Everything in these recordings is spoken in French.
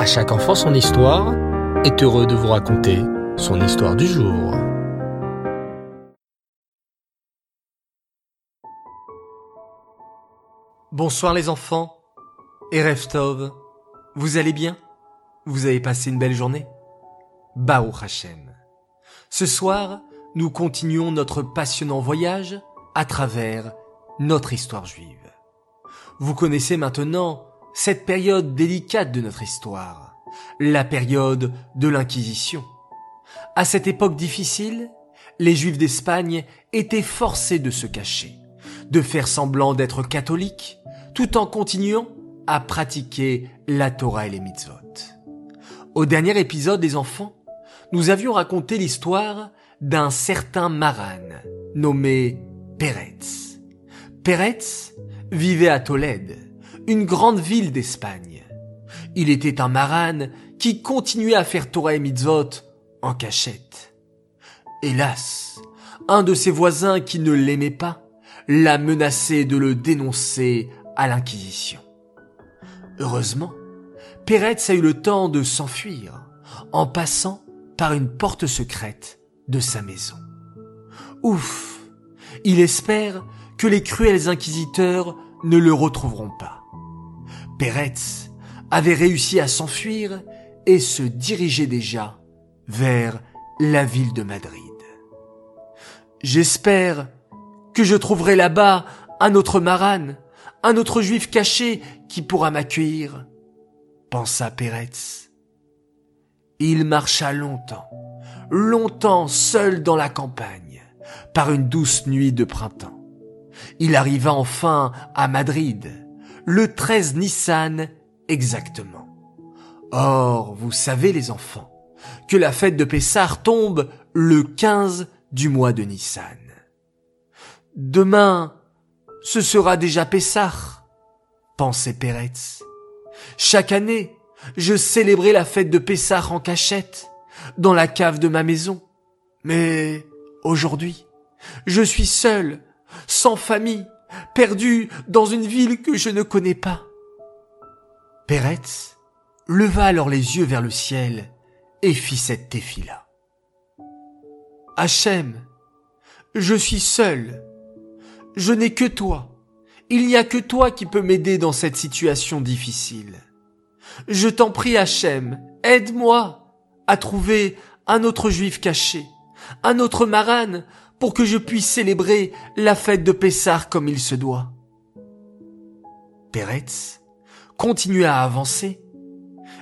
À chaque enfant son histoire est heureux de vous raconter son histoire du jour. Bonsoir les enfants. Et Reftov, vous allez bien? Vous avez passé une belle journée? Baruch Hashem. Ce soir, nous continuons notre passionnant voyage à travers notre histoire juive. Vous connaissez maintenant cette période délicate de notre histoire, la période de l'Inquisition. À cette époque difficile, les Juifs d'Espagne étaient forcés de se cacher, de faire semblant d'être catholiques, tout en continuant à pratiquer la Torah et les mitzvot. Au dernier épisode des enfants, nous avions raconté l'histoire d'un certain Maran nommé Peretz. Peretz vivait à Tolède, une grande ville d'Espagne. Il était un Maran qui continuait à faire Torah et mitzvot en cachette. Hélas, un de ses voisins qui ne l'aimait pas l'a menacé de le dénoncer à l'Inquisition. Heureusement, Peretz a eu le temps de s'enfuir en passant par une porte secrète de sa maison. Ouf, il espère que les cruels inquisiteurs ne le retrouveront pas. Peretz avait réussi à s'enfuir et se dirigeait déjà vers la ville de Madrid. J'espère que je trouverai là-bas un autre Maran, un autre juif caché qui pourra m'accueillir, pensa Peretz. Il marcha longtemps, longtemps seul dans la campagne, par une douce nuit de printemps. Il arriva enfin à Madrid, le 13 Nissan exactement. Or, vous savez les enfants, que la fête de Pessar tombe le 15 du mois de Nissan. Demain, ce sera déjà Pessar, pensait Peretz. Chaque année, je célébrais la fête de Pessar en cachette, dans la cave de ma maison. Mais aujourd'hui, je suis seul, sans famille, perdu dans une ville que je ne connais pas. Peretz leva alors les yeux vers le ciel et fit cette téfila. Hachem, je suis seul. Je n'ai que toi. Il n'y a que toi qui peux m'aider dans cette situation difficile. Je t'en prie, Hachem, aide-moi à trouver un autre juif caché, un autre maran, pour que je puisse célébrer la fête de Pessar comme il se doit. Peretz continua à avancer,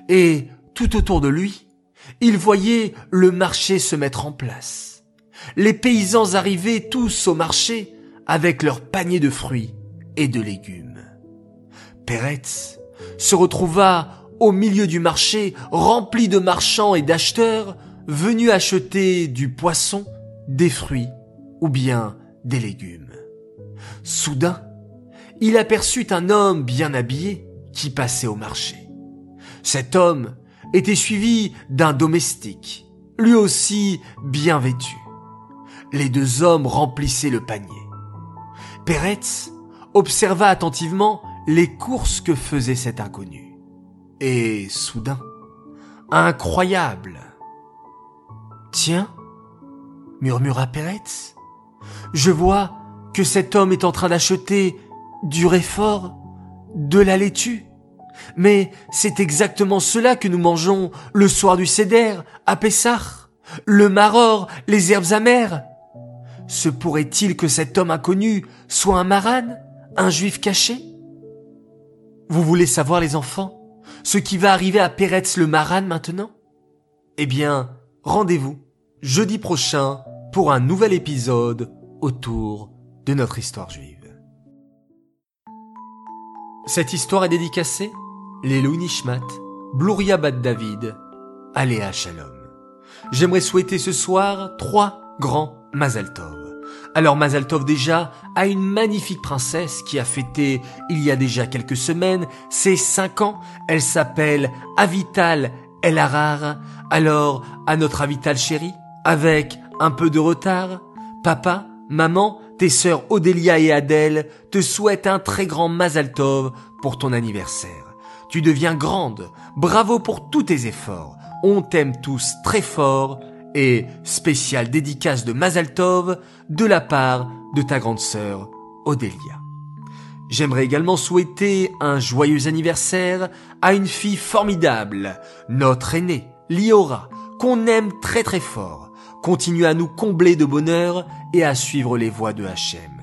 et tout autour de lui, il voyait le marché se mettre en place. Les paysans arrivaient tous au marché avec leurs paniers de fruits et de légumes. Peretz se retrouva au milieu du marché rempli de marchands et d'acheteurs venus acheter du poisson, des fruits ou bien des légumes. Soudain, il aperçut un homme bien habillé qui passait au marché. Cet homme était suivi d'un domestique, lui aussi bien vêtu. Les deux hommes remplissaient le panier. Peretz observa attentivement les courses que faisait cet inconnu. Et soudain, incroyable. Tiens, murmura Peretz, je vois que cet homme est en train d'acheter du réfort, de la laitue. Mais c'est exactement cela que nous mangeons le soir du Céder, à Pessah. Le maror, les herbes amères. Se pourrait-il que cet homme inconnu soit un maran, un juif caché? Vous voulez savoir les enfants, ce qui va arriver à Peretz le maran maintenant? Eh bien, rendez-vous jeudi prochain pour un nouvel épisode autour de notre histoire juive. Cette histoire est dédicacée les Nishmat, Bluria Bad David, Aléa Shalom. J'aimerais souhaiter ce soir trois grands Mazal Tov. Alors Mazal Tov déjà a une magnifique princesse qui a fêté il y a déjà quelques semaines ses cinq ans. Elle s'appelle Avital El Harar. Alors à notre Avital chérie, avec un peu de retard, papa, maman, tes sœurs Odélia et Adèle te souhaitent un très grand Mazal Tov pour ton anniversaire. Tu deviens grande. Bravo pour tous tes efforts. On t'aime tous très fort. Et spécial dédicace de Mazaltov de la part de ta grande sœur Odélia. J'aimerais également souhaiter un joyeux anniversaire à une fille formidable, notre aînée, Liora, qu'on aime très très fort. Continue à nous combler de bonheur et à suivre les voies de Hachem.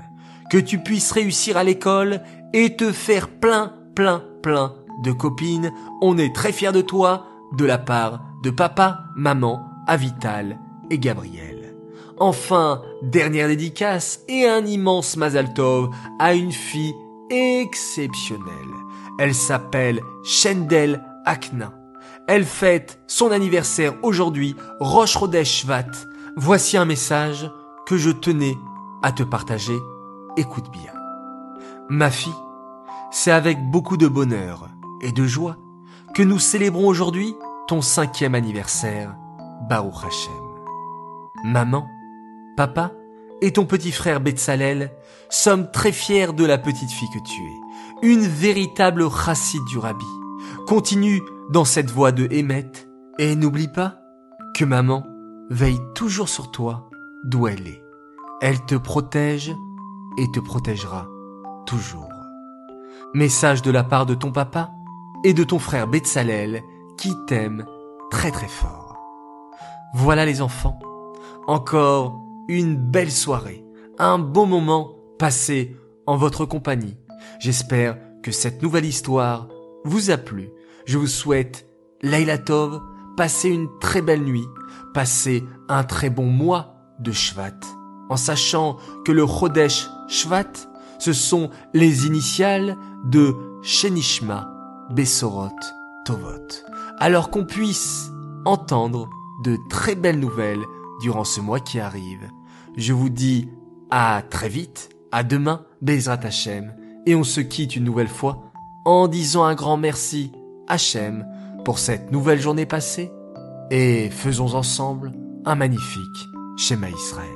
Que tu puisses réussir à l'école et te faire plein, plein, plein de copines. On est très fiers de toi, de la part de papa, maman, Avital et Gabriel. Enfin, dernière dédicace et un immense Mazaltov à une fille exceptionnelle. Elle s'appelle Shendel Akna. Elle fête son anniversaire aujourd'hui, Roche Rodesh Shvat. Voici un message que je tenais à te partager. Écoute bien. Ma fille, c'est avec beaucoup de bonheur et de joie que nous célébrons aujourd'hui ton cinquième anniversaire, Baruch Hashem. Maman, papa et ton petit frère Betsalel sommes très fiers de la petite fille que tu es, une véritable chassid du rabbi. Continue dans cette voie de Hémet et n'oublie pas que maman veille toujours sur toi d'où elle est. Elle te protège et te protégera toujours. Message de la part de ton papa et de ton frère Betsalel qui t'aime très très fort. Voilà les enfants, encore une belle soirée, un beau moment passé en votre compagnie. J'espère que cette nouvelle histoire vous a plu. Je vous souhaite Laila Tov, passez une très belle nuit, passez un très bon mois de Shvat, en sachant que le Chodesh Shvat, ce sont les initiales de Shenishma Besorot Tovot. Alors qu'on puisse entendre de très belles nouvelles durant ce mois qui arrive. Je vous dis à très vite, à demain, Bezrat Hashem, et on se quitte une nouvelle fois en disant un grand merci Hachem pour cette nouvelle journée passée et faisons ensemble un magnifique schéma Israël.